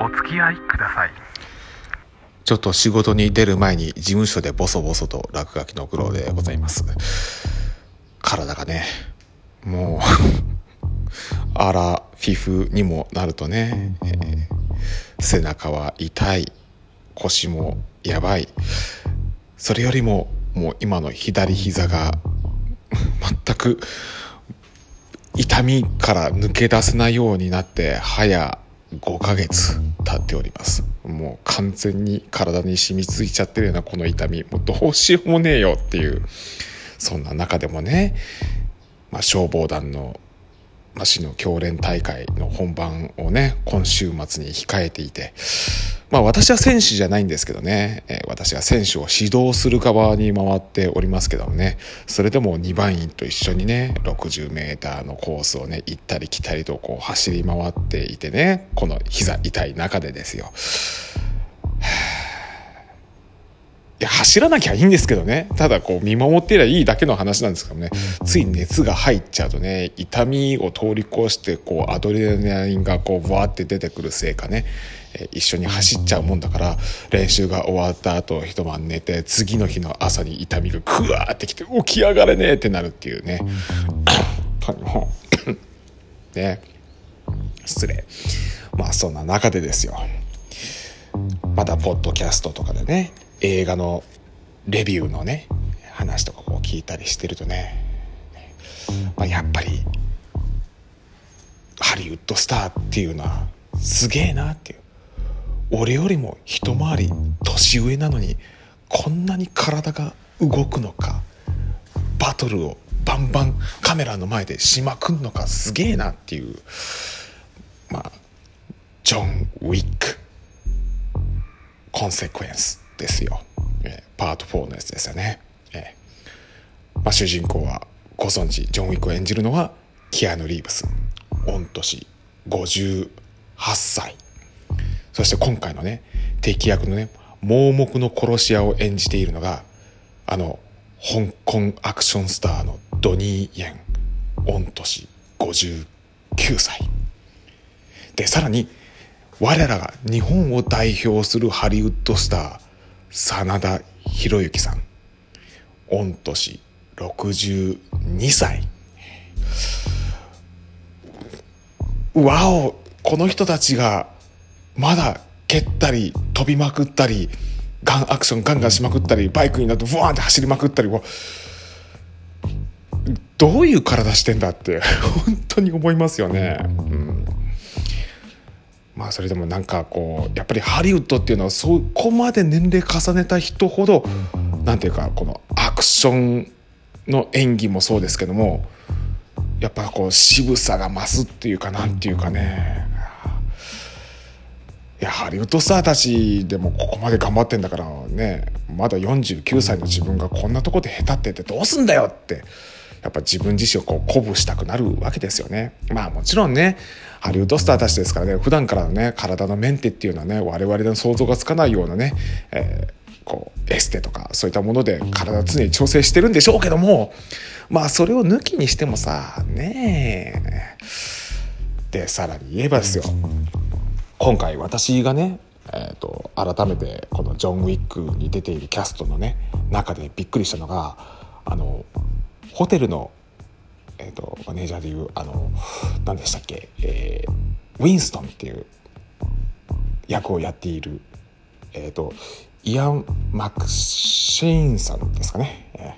お付き合いくださいちょっと仕事に出る前に事務所でボソボソと落書きの苦労でございます。体がね、もう、アラフィフにもなるとね、えー背中は痛い、腰もやばい。それよりも、もう今の左膝が 全く痛みから抜け出せないようになって早5ヶ月経っております。もう完全に体に染みついちゃってるようなこの痛み。もうどうしようもねえよっていうそんな中でもね、まあ、消防団の、市の教練大会の本番をね今週末に控えていてまあ私は選手じゃないんですけどね、え私は選手を指導する側に回っておりますけどもね、それでも2番員と一緒にね、60メーターのコースをね、行ったり来たりとこう走り回っていてね、この膝痛い中でですよ。いや、走らなきゃいいんですけどね。ただ、こう、見守っていればいいだけの話なんですけどね。つい熱が入っちゃうとね、痛みを通り越して、こう、アドレナリンがこう、ブワーって出てくるせいかね、一緒に走っちゃうもんだから、練習が終わった後、一晩寝て、次の日の朝に痛みがグワーってきて、起き上がれねえってなるっていうね。ね。失礼。まあ、そんな中でですよ。またポッドキャストとかでね映画のレビューのね話とかこう聞いたりしてるとね、まあ、やっぱりハリウッドスターっていうのはすげえなっていう。俺よりも一回り年上なのにこんなに体が動くのかバトルをバンバンカメラの前でしまくんのかすげえなっていう。まあジョン・ウィックコンセクエンス。ですよ。えーパート4のやつですよね。えーまあ、主人公はご存知、ジョン・ウィックを演じるのはキアヌ・リーブス。御年58歳。そして今回のね、敵役のね、盲目の殺し屋を演じているのが、あの、香港アクションスターのドニー・イェン。御年59歳。で、さらに、我らが日本を代表するハリウッドスター、真田広之さん。御年62歳。わお、この人たちが、まだ蹴ったり、飛びまくったり、ガンアクションガンガンしまくったり、バイクになってブワーンって走りまくったり、どういう体してんだって、本当に思いますよね。うんまあそれでもなんかこうやっぱりハリウッドっていうのはそこまで年齢重ねた人ほどなんていうかこのアクションの演技もそうですけどもやっぱこう渋さが増すっていうかなんていうかね。いやハリウッドスターたちでもここまで頑張ってんだからねまだ49歳の自分がこんなとこで下手っててどうすんだよってやっぱ自分自身をこう鼓舞したくなるわけですよね。まあもちろんねハリウッドスターたちですからね普段からのね体のメンテっていうのはね我々の想像がつかないようなね、えーこうエステとかそういったもので体を常に調整してるんでしょうけどもまあそれを抜きにしてもさねえでさらに言えばですよ今回私がね、えー、と改めてこのジョン・ウィックに出ているキャストのね中でびっくりしたのがあのホテルの、えー、とマネージャーでいうあの何でしたっけ、えーウィンストンっていう役をやっている、えー、とイアン・マクシーンさんですかね、え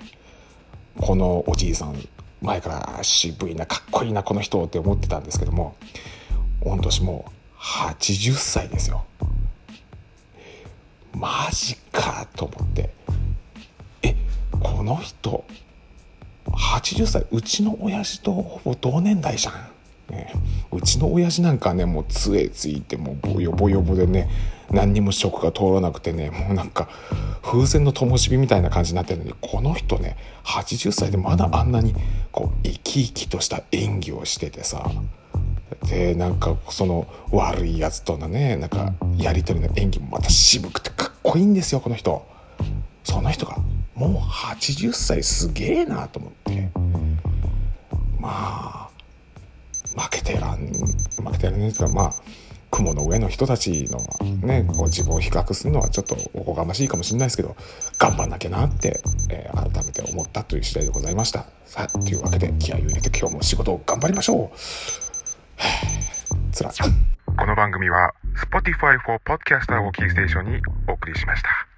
ーこのおじいさん前から渋いなかっこいいなこの人って思ってたんですけども御年もう80歳ですよ。マジかと思ってえこの人80歳うちの親父とほぼ同年代じゃん、ね、うちの親父なんかねもう杖ついてもうボヨボヨボでね何にも食が通らなくてねもうなんか風船の灯火みたいな感じになってるのにこの人ね80歳でまだあんなにこう生き生きとした演技をしててさ。でなんかその悪いやつとのねなんかやり取りの演技もまた渋くてかっこいいんですよこの人。その人がもう80歳すげえなと思って。まあ負けてらん負けてらんねえですがまあ雲の上の人たちのねこう自分を比較するのはちょっとおこがましいかもしれないですけど頑張んなきゃなって、えー、改めて思ったという次第でございました。さあというわけで気合を入れて今日も仕事を頑張りましょう。つら。この番組は Spotify for Podcaster をキーステーションにお送りしました。